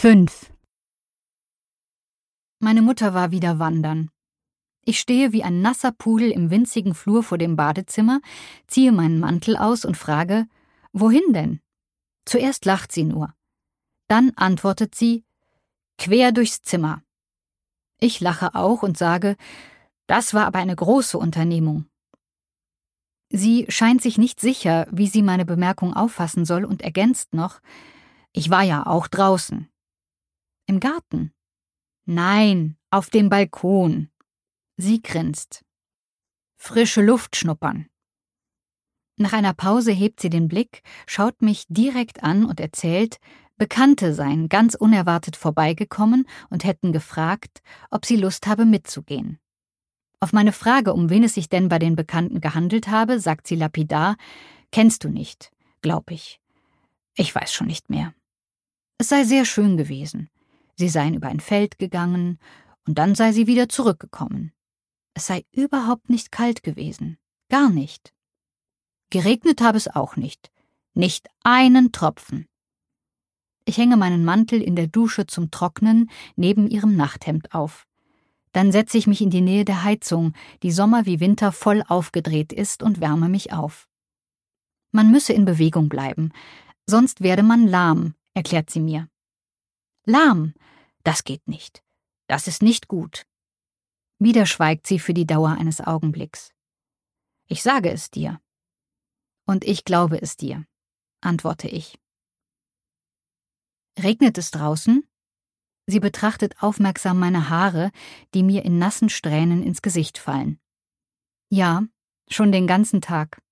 5. Meine Mutter war wieder wandern. Ich stehe wie ein nasser Pudel im winzigen Flur vor dem Badezimmer, ziehe meinen Mantel aus und frage, wohin denn? Zuerst lacht sie nur. Dann antwortet sie, quer durchs Zimmer. Ich lache auch und sage, das war aber eine große Unternehmung. Sie scheint sich nicht sicher, wie sie meine Bemerkung auffassen soll und ergänzt noch, ich war ja auch draußen. Im Garten? Nein, auf dem Balkon. Sie grinst. Frische Luft schnuppern. Nach einer Pause hebt sie den Blick, schaut mich direkt an und erzählt, Bekannte seien ganz unerwartet vorbeigekommen und hätten gefragt, ob sie Lust habe mitzugehen. Auf meine Frage, um wen es sich denn bei den Bekannten gehandelt habe, sagt sie lapidar, kennst du nicht, glaub ich. Ich weiß schon nicht mehr. Es sei sehr schön gewesen. Sie seien über ein Feld gegangen, und dann sei sie wieder zurückgekommen. Es sei überhaupt nicht kalt gewesen. Gar nicht. Geregnet habe es auch nicht. Nicht einen Tropfen. Ich hänge meinen Mantel in der Dusche zum Trocknen neben ihrem Nachthemd auf. Dann setze ich mich in die Nähe der Heizung, die Sommer wie Winter voll aufgedreht ist, und wärme mich auf. Man müsse in Bewegung bleiben, sonst werde man lahm, erklärt sie mir. Lahm, das geht nicht. Das ist nicht gut. Wieder schweigt sie für die Dauer eines Augenblicks. Ich sage es dir. Und ich glaube es dir, antworte ich. Regnet es draußen? Sie betrachtet aufmerksam meine Haare, die mir in nassen Strähnen ins Gesicht fallen. Ja, schon den ganzen Tag.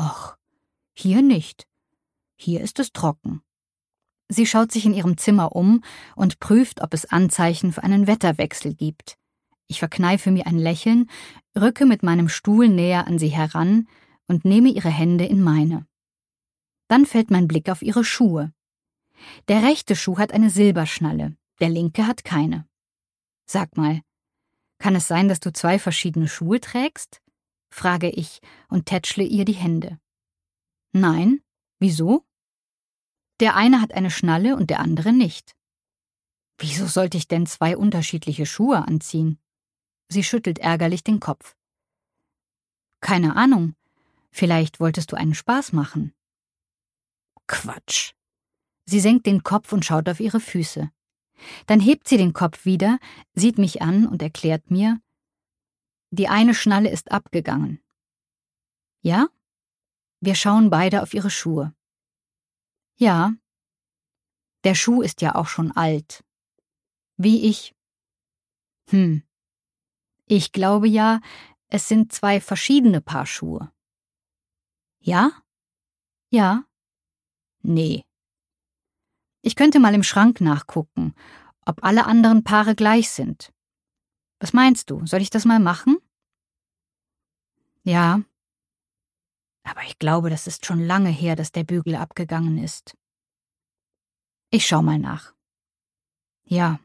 Och, hier nicht. Hier ist es trocken. Sie schaut sich in ihrem Zimmer um und prüft, ob es Anzeichen für einen Wetterwechsel gibt. Ich verkneife mir ein Lächeln, rücke mit meinem Stuhl näher an sie heran und nehme ihre Hände in meine. Dann fällt mein Blick auf ihre Schuhe. Der rechte Schuh hat eine Silberschnalle, der linke hat keine. Sag mal, kann es sein, dass du zwei verschiedene Schuhe trägst? frage ich und tätschle ihr die Hände. Nein, wieso? Der eine hat eine Schnalle und der andere nicht. Wieso sollte ich denn zwei unterschiedliche Schuhe anziehen? Sie schüttelt ärgerlich den Kopf. Keine Ahnung. Vielleicht wolltest du einen Spaß machen. Quatsch. Sie senkt den Kopf und schaut auf ihre Füße. Dann hebt sie den Kopf wieder, sieht mich an und erklärt mir, die eine Schnalle ist abgegangen. Ja? Wir schauen beide auf ihre Schuhe. Ja. Der Schuh ist ja auch schon alt. Wie ich. Hm. Ich glaube ja, es sind zwei verschiedene Paar Schuhe. Ja? Ja. Nee. Ich könnte mal im Schrank nachgucken, ob alle anderen Paare gleich sind. Was meinst du? Soll ich das mal machen? Ja. Aber ich glaube, das ist schon lange her, dass der Bügel abgegangen ist. Ich schau mal nach. Ja.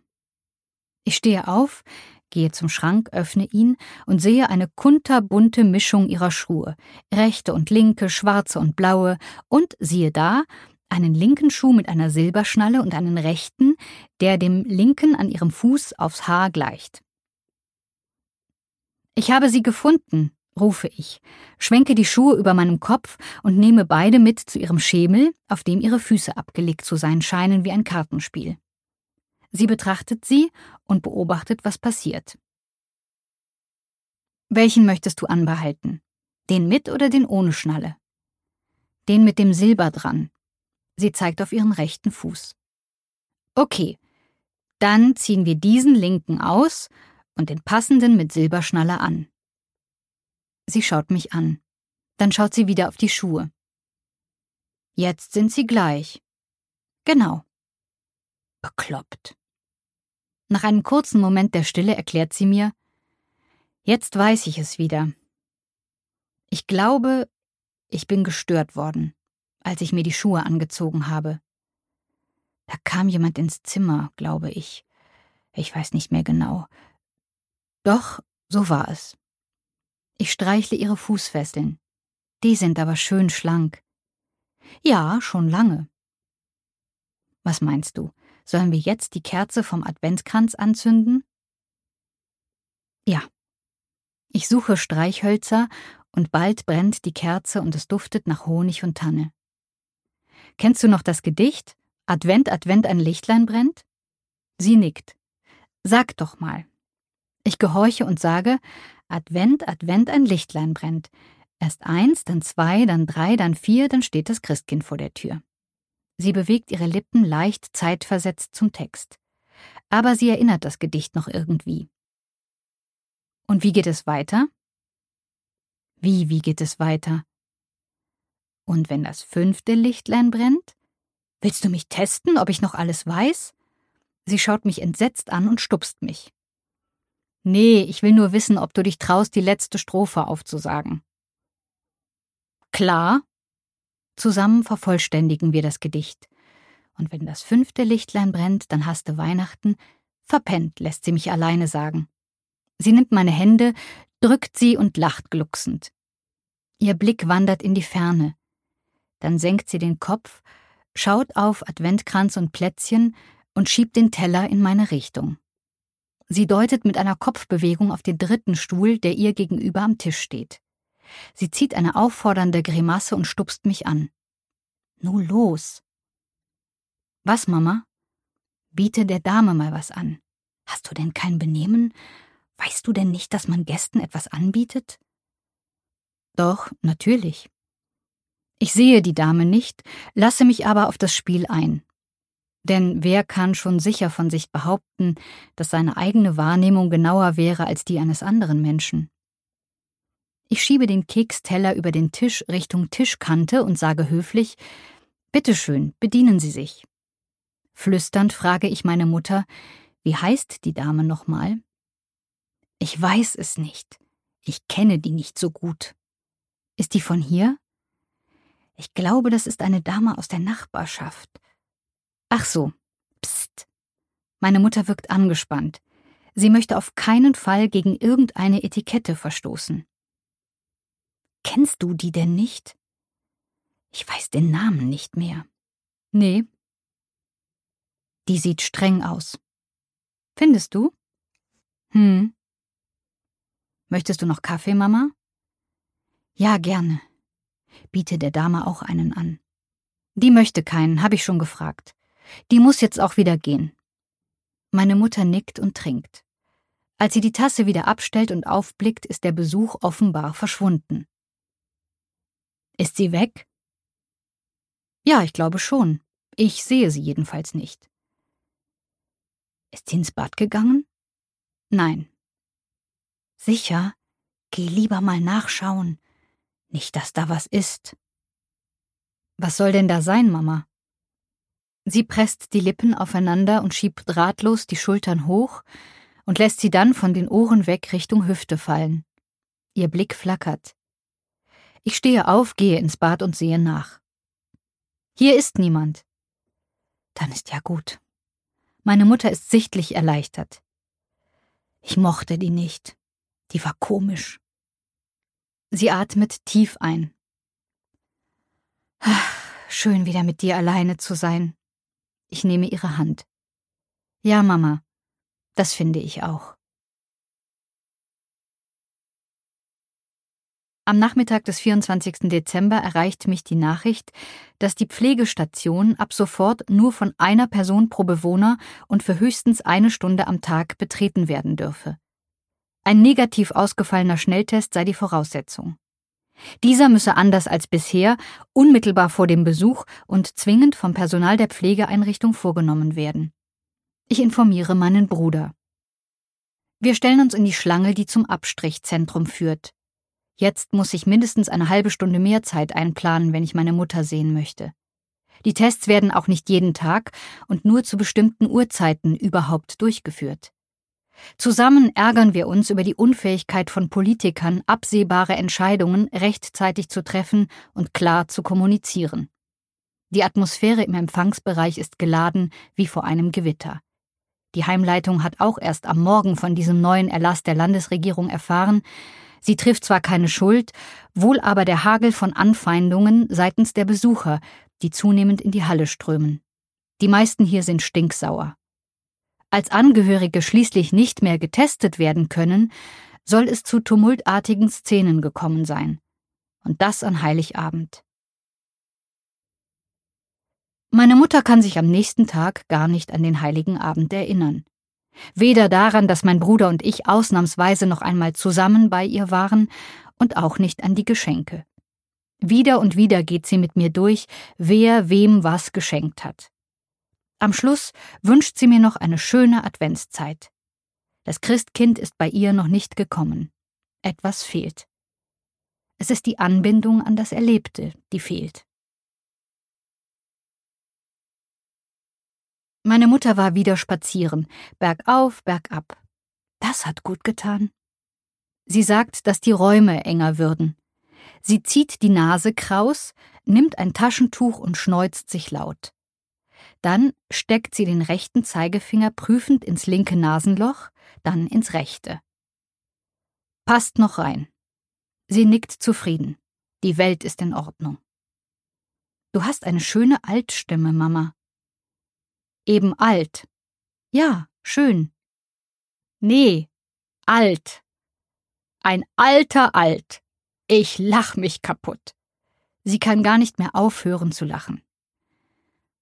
Ich stehe auf, gehe zum Schrank, öffne ihn und sehe eine kunterbunte Mischung ihrer Schuhe, rechte und linke, schwarze und blaue, und siehe da, einen linken Schuh mit einer Silberschnalle und einen rechten, der dem linken an ihrem Fuß aufs Haar gleicht. Ich habe sie gefunden, rufe ich, schwenke die Schuhe über meinem Kopf und nehme beide mit zu ihrem Schemel, auf dem ihre Füße abgelegt zu sein scheinen wie ein Kartenspiel. Sie betrachtet sie und beobachtet, was passiert. Welchen möchtest du anbehalten? Den mit oder den ohne Schnalle? Den mit dem Silber dran. Sie zeigt auf ihren rechten Fuß. Okay, dann ziehen wir diesen linken aus und den passenden mit Silberschnalle an. Sie schaut mich an. Dann schaut sie wieder auf die Schuhe. Jetzt sind sie gleich. Genau. Bekloppt. Nach einem kurzen Moment der Stille erklärt sie mir, jetzt weiß ich es wieder. Ich glaube, ich bin gestört worden, als ich mir die Schuhe angezogen habe. Da kam jemand ins Zimmer, glaube ich. Ich weiß nicht mehr genau. Doch, so war es. Ich streichle ihre Fußfesseln. Die sind aber schön schlank. Ja, schon lange. Was meinst du? Sollen wir jetzt die Kerze vom Adventkranz anzünden? Ja. Ich suche Streichhölzer und bald brennt die Kerze und es duftet nach Honig und Tanne. Kennst du noch das Gedicht? Advent, Advent, ein Lichtlein brennt? Sie nickt. Sag doch mal. Ich gehorche und sage, Advent, Advent, ein Lichtlein brennt. Erst eins, dann zwei, dann drei, dann vier, dann steht das Christkind vor der Tür. Sie bewegt ihre Lippen leicht zeitversetzt zum Text. Aber sie erinnert das Gedicht noch irgendwie. Und wie geht es weiter? Wie, wie geht es weiter? Und wenn das fünfte Lichtlein brennt? Willst du mich testen, ob ich noch alles weiß? Sie schaut mich entsetzt an und stupst mich. Nee, ich will nur wissen, ob du dich traust, die letzte Strophe aufzusagen. Klar, Zusammen vervollständigen wir das Gedicht. Und wenn das fünfte Lichtlein brennt, dann hast du Weihnachten. Verpennt, lässt sie mich alleine sagen. Sie nimmt meine Hände, drückt sie und lacht glucksend. Ihr Blick wandert in die Ferne. Dann senkt sie den Kopf, schaut auf Adventkranz und Plätzchen und schiebt den Teller in meine Richtung. Sie deutet mit einer Kopfbewegung auf den dritten Stuhl, der ihr gegenüber am Tisch steht. Sie zieht eine auffordernde Grimasse und stupst mich an. Nu los. Was, Mama? Biete der Dame mal was an. Hast du denn kein Benehmen? Weißt du denn nicht, dass man Gästen etwas anbietet? Doch, natürlich. Ich sehe die Dame nicht, lasse mich aber auf das Spiel ein. Denn wer kann schon sicher von sich behaupten, dass seine eigene Wahrnehmung genauer wäre als die eines anderen Menschen? Ich schiebe den Keksteller über den Tisch Richtung Tischkante und sage höflich Bitte schön, bedienen Sie sich. Flüsternd frage ich meine Mutter, wie heißt die Dame nochmal? Ich weiß es nicht. Ich kenne die nicht so gut. Ist die von hier? Ich glaube, das ist eine Dame aus der Nachbarschaft. Ach so. Psst. Meine Mutter wirkt angespannt. Sie möchte auf keinen Fall gegen irgendeine Etikette verstoßen. Kennst du die denn nicht? Ich weiß den Namen nicht mehr. Nee. Die sieht streng aus. Findest du? Hm. Möchtest du noch Kaffee, Mama? Ja, gerne. Biete der Dame auch einen an. Die möchte keinen, habe ich schon gefragt. Die muss jetzt auch wieder gehen. Meine Mutter nickt und trinkt. Als sie die Tasse wieder abstellt und aufblickt, ist der Besuch offenbar verschwunden. Ist sie weg? Ja, ich glaube schon. Ich sehe sie jedenfalls nicht. Ist sie ins Bad gegangen? Nein. Sicher? Geh lieber mal nachschauen. Nicht, dass da was ist. Was soll denn da sein, Mama? Sie presst die Lippen aufeinander und schiebt ratlos die Schultern hoch und lässt sie dann von den Ohren weg Richtung Hüfte fallen. Ihr Blick flackert. Ich stehe auf, gehe ins Bad und sehe nach. Hier ist niemand. Dann ist ja gut. Meine Mutter ist sichtlich erleichtert. Ich mochte die nicht. Die war komisch. Sie atmet tief ein. Schön wieder mit dir alleine zu sein. Ich nehme ihre Hand. Ja, Mama, das finde ich auch. Am Nachmittag des 24. Dezember erreicht mich die Nachricht, dass die Pflegestation ab sofort nur von einer Person pro Bewohner und für höchstens eine Stunde am Tag betreten werden dürfe. Ein negativ ausgefallener Schnelltest sei die Voraussetzung. Dieser müsse anders als bisher unmittelbar vor dem Besuch und zwingend vom Personal der Pflegeeinrichtung vorgenommen werden. Ich informiere meinen Bruder. Wir stellen uns in die Schlange, die zum Abstrichzentrum führt. Jetzt muss ich mindestens eine halbe Stunde mehr Zeit einplanen, wenn ich meine Mutter sehen möchte. Die Tests werden auch nicht jeden Tag und nur zu bestimmten Uhrzeiten überhaupt durchgeführt. Zusammen ärgern wir uns über die Unfähigkeit von Politikern, absehbare Entscheidungen rechtzeitig zu treffen und klar zu kommunizieren. Die Atmosphäre im Empfangsbereich ist geladen wie vor einem Gewitter. Die Heimleitung hat auch erst am Morgen von diesem neuen Erlass der Landesregierung erfahren, Sie trifft zwar keine Schuld, wohl aber der Hagel von Anfeindungen seitens der Besucher, die zunehmend in die Halle strömen. Die meisten hier sind stinksauer. Als Angehörige schließlich nicht mehr getestet werden können, soll es zu tumultartigen Szenen gekommen sein. Und das an Heiligabend. Meine Mutter kann sich am nächsten Tag gar nicht an den heiligen Abend erinnern. Weder daran, dass mein Bruder und ich ausnahmsweise noch einmal zusammen bei ihr waren, und auch nicht an die Geschenke. Wieder und wieder geht sie mit mir durch, wer wem was geschenkt hat. Am Schluss wünscht sie mir noch eine schöne Adventszeit. Das Christkind ist bei ihr noch nicht gekommen. Etwas fehlt. Es ist die Anbindung an das Erlebte, die fehlt. Meine Mutter war wieder spazieren, bergauf, bergab. Das hat gut getan. Sie sagt, dass die Räume enger würden. Sie zieht die Nase kraus, nimmt ein Taschentuch und schneuzt sich laut. Dann steckt sie den rechten Zeigefinger prüfend ins linke Nasenloch, dann ins rechte. Passt noch rein. Sie nickt zufrieden. Die Welt ist in Ordnung. Du hast eine schöne Altstimme, Mama. Eben alt. Ja, schön. Nee, alt. Ein alter Alt. Ich lach mich kaputt. Sie kann gar nicht mehr aufhören zu lachen.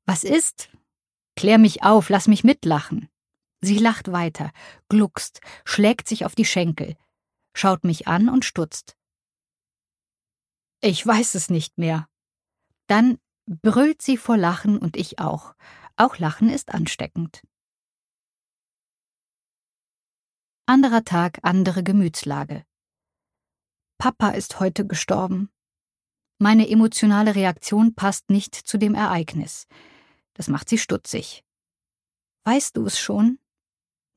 Was ist? Klär mich auf, lass mich mitlachen. Sie lacht weiter, gluckst, schlägt sich auf die Schenkel, schaut mich an und stutzt. Ich weiß es nicht mehr. Dann brüllt sie vor Lachen und ich auch. Auch Lachen ist ansteckend. Anderer Tag, andere Gemütslage. Papa ist heute gestorben. Meine emotionale Reaktion passt nicht zu dem Ereignis. Das macht sie stutzig. Weißt du es schon?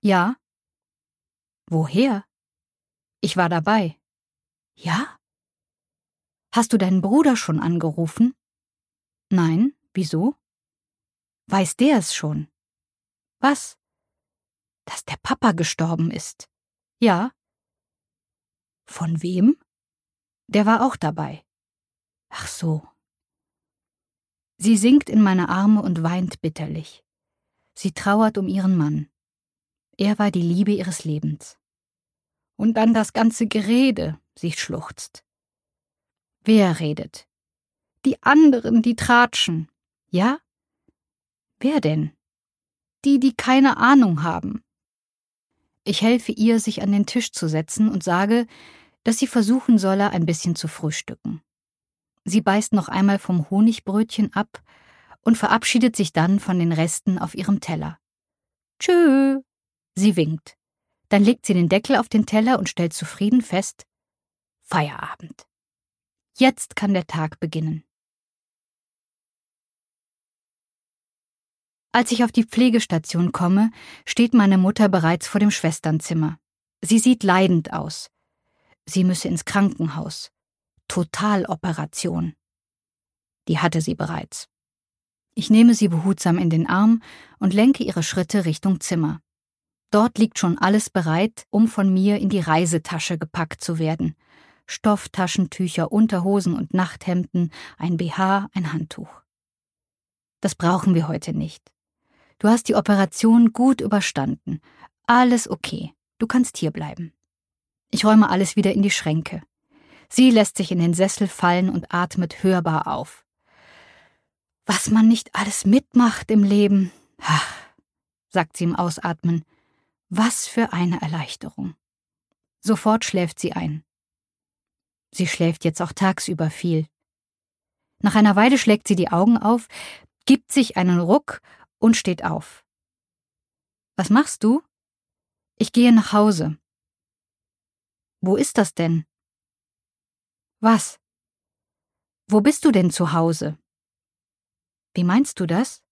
Ja. Woher? Ich war dabei. Ja? Hast du deinen Bruder schon angerufen? Nein, wieso? Weiß der es schon? Was? Dass der Papa gestorben ist. Ja. Von wem? Der war auch dabei. Ach so. Sie sinkt in meine Arme und weint bitterlich. Sie trauert um ihren Mann. Er war die Liebe ihres Lebens. Und dann das ganze Gerede, sie schluchzt. Wer redet? Die anderen, die tratschen. Ja? Wer denn? Die, die keine Ahnung haben. Ich helfe ihr, sich an den Tisch zu setzen und sage, dass sie versuchen solle, ein bisschen zu frühstücken. Sie beißt noch einmal vom Honigbrötchen ab und verabschiedet sich dann von den Resten auf ihrem Teller. Tschö. Sie winkt. Dann legt sie den Deckel auf den Teller und stellt zufrieden fest Feierabend. Jetzt kann der Tag beginnen. Als ich auf die Pflegestation komme, steht meine Mutter bereits vor dem Schwesternzimmer. Sie sieht leidend aus. Sie müsse ins Krankenhaus. Totaloperation. Die hatte sie bereits. Ich nehme sie behutsam in den Arm und lenke ihre Schritte Richtung Zimmer. Dort liegt schon alles bereit, um von mir in die Reisetasche gepackt zu werden. Stofftaschentücher, Unterhosen und Nachthemden, ein BH, ein Handtuch. Das brauchen wir heute nicht. Du hast die Operation gut überstanden. Alles okay. Du kannst hier bleiben. Ich räume alles wieder in die Schränke. Sie lässt sich in den Sessel fallen und atmet hörbar auf. Was man nicht alles mitmacht im Leben, ach, sagt sie im Ausatmen. Was für eine Erleichterung. Sofort schläft sie ein. Sie schläft jetzt auch tagsüber viel. Nach einer Weile schlägt sie die Augen auf, gibt sich einen Ruck und steht auf. Was machst du? Ich gehe nach Hause. Wo ist das denn? Was? Wo bist du denn zu Hause? Wie meinst du das?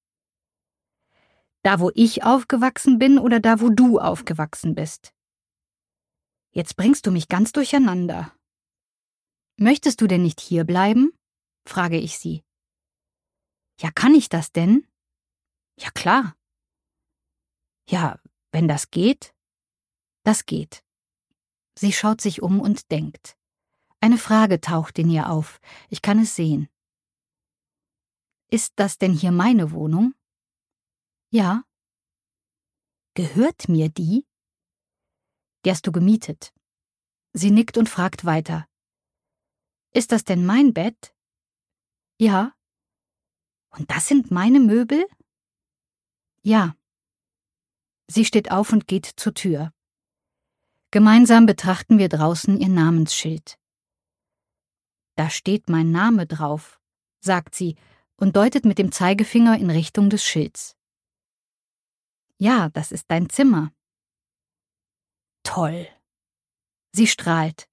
Da, wo ich aufgewachsen bin oder da, wo du aufgewachsen bist? Jetzt bringst du mich ganz durcheinander. Möchtest du denn nicht hier bleiben? frage ich sie. Ja, kann ich das denn? Ja, klar. Ja, wenn das geht? Das geht. Sie schaut sich um und denkt. Eine Frage taucht in ihr auf. Ich kann es sehen. Ist das denn hier meine Wohnung? Ja. Gehört mir die? Die hast du gemietet. Sie nickt und fragt weiter. Ist das denn mein Bett? Ja. Und das sind meine Möbel? Ja. Sie steht auf und geht zur Tür. Gemeinsam betrachten wir draußen ihr Namensschild. Da steht mein Name drauf, sagt sie und deutet mit dem Zeigefinger in Richtung des Schilds. Ja, das ist dein Zimmer. Toll. Sie strahlt.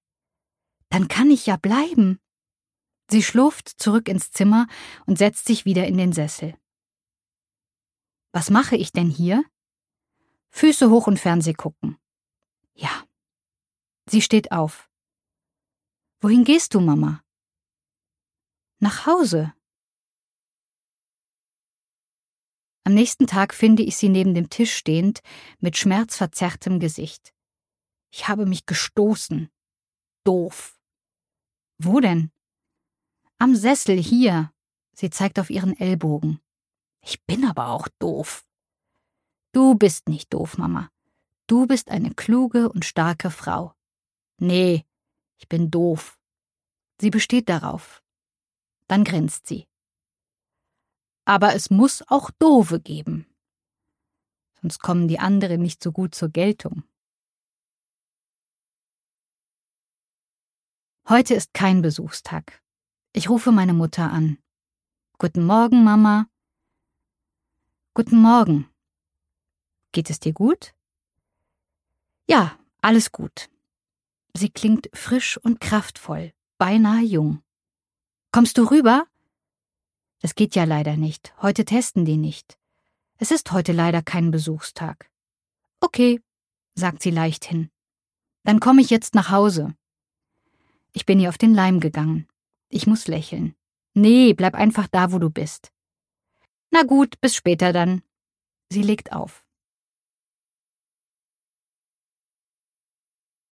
Dann kann ich ja bleiben. Sie schlurft zurück ins Zimmer und setzt sich wieder in den Sessel. Was mache ich denn hier? Füße hoch und Fernseh gucken. Ja. Sie steht auf. Wohin gehst du, Mama? Nach Hause. Am nächsten Tag finde ich sie neben dem Tisch stehend, mit schmerzverzerrtem Gesicht. Ich habe mich gestoßen. Doof. Wo denn? Am Sessel hier. Sie zeigt auf ihren Ellbogen. Ich bin aber auch doof. Du bist nicht doof, Mama. Du bist eine kluge und starke Frau. Nee, ich bin doof. Sie besteht darauf. Dann grinst sie. Aber es muss auch Dove geben. Sonst kommen die anderen nicht so gut zur Geltung. Heute ist kein Besuchstag. Ich rufe meine Mutter an. Guten Morgen, Mama. Guten Morgen. Geht es dir gut? Ja, alles gut. Sie klingt frisch und kraftvoll, beinahe jung. Kommst du rüber? Das geht ja leider nicht. Heute testen die nicht. Es ist heute leider kein Besuchstag. Okay, sagt sie leichthin. Dann komme ich jetzt nach Hause. Ich bin ihr auf den Leim gegangen. Ich muss lächeln. Nee, bleib einfach da, wo du bist. Na gut, bis später dann. Sie legt auf.